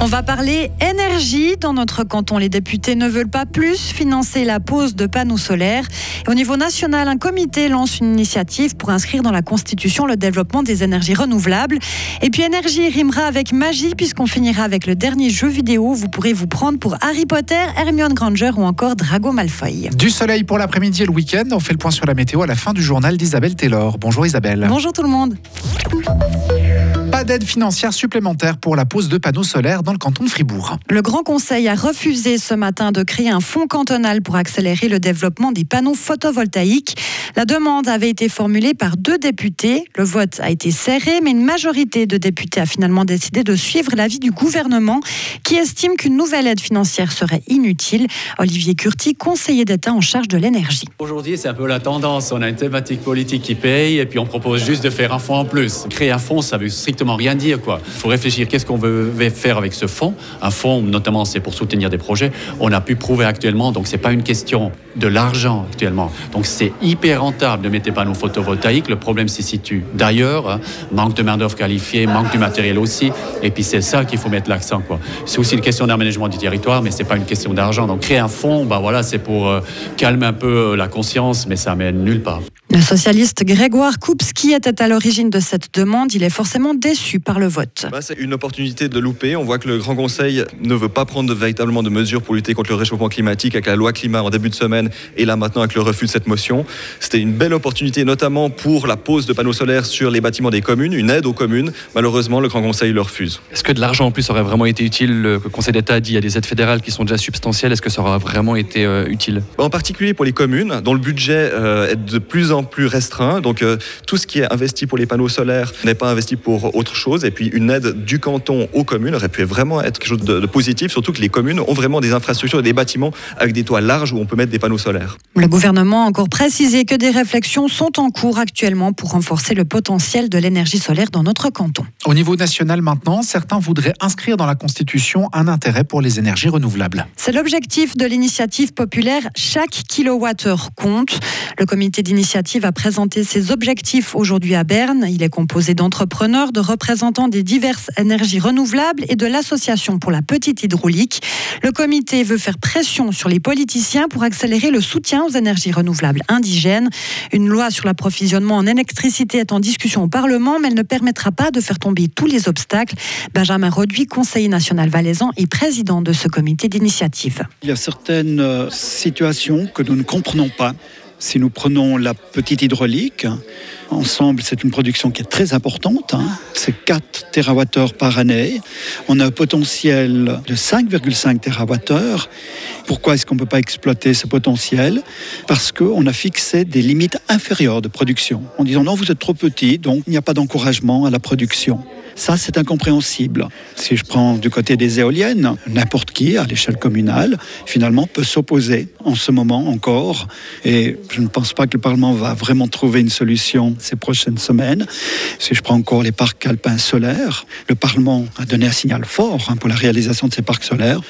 On va parler énergie. Dans notre canton, les députés ne veulent pas plus financer la pose de panneaux solaires. au niveau national, un comité lance une initiative pour inscrire dans la Constitution le développement des énergies renouvelables. Et puis énergie rimera avec magie puisqu'on finira avec le dernier jeu vidéo. Vous pourrez vous prendre pour Harry Potter, Hermione Granger ou encore Drago Malfoy. Du soleil pour l'après-midi et le week-end. On fait le point sur la météo à la fin du journal d'Isabelle Taylor. Bonjour Isabelle. Bonjour tout le monde. D'aide financière supplémentaire pour la pose de panneaux solaires dans le canton de Fribourg. Le Grand Conseil a refusé ce matin de créer un fonds cantonal pour accélérer le développement des panneaux photovoltaïques. La demande avait été formulée par deux députés. Le vote a été serré, mais une majorité de députés a finalement décidé de suivre l'avis du gouvernement qui estime qu'une nouvelle aide financière serait inutile. Olivier Curti, conseiller d'État en charge de l'énergie. Aujourd'hui, c'est un peu la tendance. On a une thématique politique qui paye et puis on propose juste de faire un fonds en plus. Créer un fonds, ça veut strictement rien dire. Quoi. Il faut réfléchir qu'est-ce qu'on veut faire avec ce fonds? Un fonds, notamment, c'est pour soutenir des projets. On a pu prouver actuellement, donc c'est pas une question de l'argent actuellement. Donc c'est hyper rentable de mettre des panneaux photovoltaïques. Le problème s'y situe d'ailleurs. Hein. Manque de main-d'œuvre qualifiée, manque du matériel aussi. Et puis c'est ça qu'il faut mettre l'accent. Quoi. C'est aussi une question d'aménagement du territoire, mais c'est pas une question d'argent. Donc créer un fonds, bah voilà, c'est pour euh, calmer un peu euh, la conscience, mais ça mène nulle part. Le socialiste Grégoire Koupski était à l'origine de cette demande. Il est forcément déçu par le vote. Bah, c'est une opportunité de louper. On voit que le Grand Conseil ne veut pas prendre véritablement de mesures pour lutter contre le réchauffement climatique avec la loi climat en début de semaine et là maintenant avec le refus de cette motion. C'était une belle opportunité notamment pour la pose de panneaux solaires sur les bâtiments des communes, une aide aux communes. Malheureusement, le Grand Conseil le refuse. Est-ce que de l'argent en plus aurait vraiment été utile Le Conseil d'État a dit qu'il y a des aides fédérales qui sont déjà substantielles. Est-ce que ça aura vraiment été euh, utile? En particulier pour les communes dont le budget euh, est de plus en plus restreint. Donc euh, tout ce qui est investi pour les panneaux solaires n'est pas investi pour autre chose. Et puis une aide du canton aux communes aurait pu vraiment être quelque chose de, de positif, surtout que les communes ont vraiment des infrastructures et des bâtiments avec des toits larges où on peut mettre des panneaux solaires. Le gouvernement a encore précisé que des réflexions sont en cours actuellement pour renforcer le potentiel de l'énergie solaire dans notre canton. Au niveau national maintenant, certains voudraient inscrire dans la Constitution un intérêt pour les énergies renouvelables. C'est l'objectif de l'initiative populaire Chaque kilowattheure compte. Le comité d'initiative a présenté ses objectifs aujourd'hui à Berne. Il est composé d'entrepreneurs, de représentants des diverses énergies renouvelables et de l'association pour la petite hydraulique. Le comité veut faire pression sur les politiciens pour accélérer le soutien aux énergies renouvelables indigènes. Une loi sur l'approvisionnement en électricité est en discussion au Parlement, mais elle ne permettra pas de faire tomber tous les obstacles. Benjamin Roduit, conseiller national valaisan et président de ce comité d'initiative. Il y a certaines euh, situations que nous ne comprenons pas. Si nous prenons la petite hydraulique, ensemble, c'est une production qui est très importante. Hein. C'est 4 TWh par année. On a un potentiel de 5,5 TWh. Pourquoi est-ce qu'on ne peut pas exploiter ce potentiel? Parce qu'on a fixé des limites inférieures de production en disant non, vous êtes trop petit, donc il n'y a pas d'encouragement à la production. Ça, c'est incompréhensible. Si je prends du côté des éoliennes, n'importe qui, à l'échelle communale, finalement, peut s'opposer en ce moment encore. Et je ne pense pas que le Parlement va vraiment trouver une solution ces prochaines semaines. Si je prends encore les parcs alpins solaires, le Parlement a donné un signal fort hein, pour la réalisation de ces parcs solaires.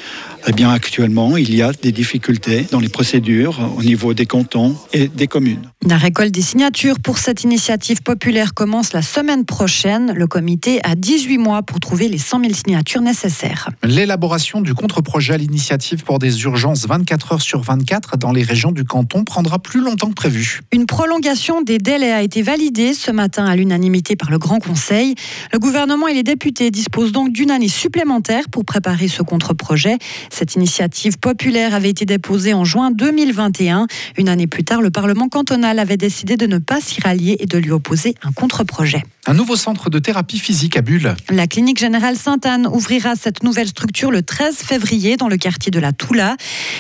Eh bien, actuellement, il y a des difficultés dans les procédures au niveau des cantons et des communes. La récolte des signatures pour cette initiative populaire commence la semaine prochaine. Le comité a 18 mois pour trouver les 100 000 signatures nécessaires. L'élaboration du contre-projet à l'initiative pour des urgences 24 heures sur 24 dans les régions du canton prendra plus longtemps que prévu. Une prolongation des délais a été validée ce matin à l'unanimité par le Grand Conseil. Le gouvernement et les députés disposent donc d'une année supplémentaire pour préparer ce contre-projet. Cette initiative populaire avait été déposée en juin 2021. Une année plus tard, le Parlement cantonal avait décidé de ne pas s'y rallier et de lui opposer un contre-projet. Un nouveau centre de thérapie physique à Bulle. La clinique générale Sainte-Anne ouvrira cette nouvelle structure le 13 février dans le quartier de la Toula.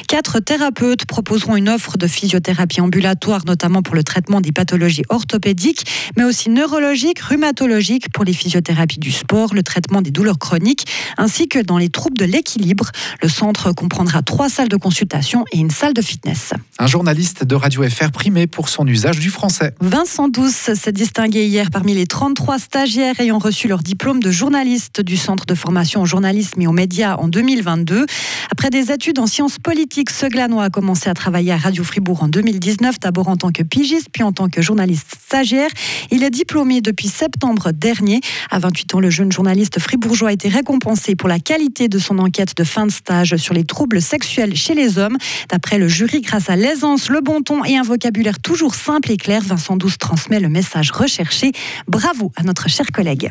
Quatre thérapeutes proposeront une offre de physiothérapie ambulatoire, notamment pour le traitement des pathologies orthopédiques, mais aussi neurologiques, rhumatologiques, pour les physiothérapies du sport, le traitement des douleurs chroniques, ainsi que dans les troubles de l'équilibre. Le centre comprendra trois salles de consultation et une salle de fitness. Un journaliste de Radio FR primé pour son usage du français. Vincent Douce s'est distingué hier parmi les 33 stagiaires ayant reçu leur diplôme de journaliste du Centre de formation au journalisme et aux médias en 2022. Après des études en sciences politiques, ce glanois a commencé à travailler à Radio Fribourg en 2019, d'abord en tant que pigiste, puis en tant que journaliste stagiaire. Il est diplômé depuis septembre dernier. À 28 ans, le jeune journaliste fribourgeois a été récompensé pour la qualité de son enquête de fin de stage sur les troubles sexuels chez les hommes. D'après le jury, grâce à l'aisance, le bon ton et un vocabulaire toujours simple et clair, Vincent Douce transmet le message recherché. Bravo à notre cher collègue.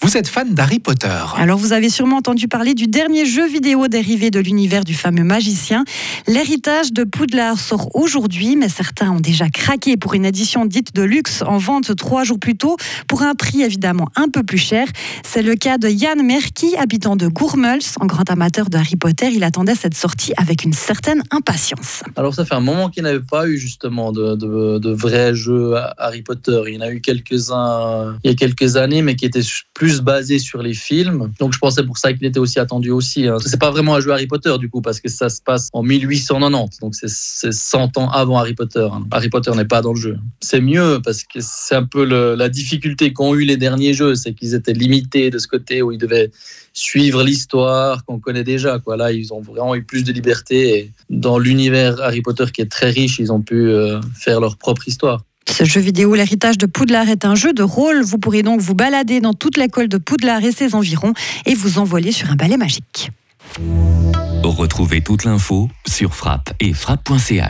Vous êtes fan d'Harry Potter Alors vous avez sûrement entendu parler du dernier jeu vidéo dérivé de l'univers du fameux magicien. L'héritage de Poudlard sort aujourd'hui, mais certains ont déjà craqué pour une édition dite de luxe en vente trois jours plus tôt, pour un prix évidemment un peu plus cher. C'est le cas de Yann Merki, habitant de Gourmels, en grand amateur de Harry Potter. Il attendait cette sortie avec une certaine impatience. Alors ça fait un moment qu'il n'avait pas eu justement de, de, de vrais jeux Harry Potter. Il y en a eu quelques-uns il y a quelques années, mais qui étaient plus basés sur les films. Donc je pensais pour ça qu'il était aussi attendu aussi. Hein. C'est pas vraiment un jeu Harry Potter du coup, parce que ça se passe en 1890. Donc c'est 100 ans avant Harry Potter. Hein. Harry Potter n'est pas dans le jeu. C'est mieux parce que c'est un peu la difficulté qu'ont eu les derniers jeux, c'est qu'ils étaient limités de ce côté où ils devaient suivre l'histoire qu'on connaît déjà. Quoi. Là, ils ont vraiment eu plus de liberté. Et dans l'univers Harry Potter qui est très riche, ils ont pu euh, faire leur propre histoire. Ce jeu vidéo, l'héritage de Poudlard, est un jeu de rôle. Vous pourrez donc vous balader dans toute l'école de Poudlard et ses environs et vous envoler sur un balai magique. Retrouvez toute l'info sur frappe et frappe.ch.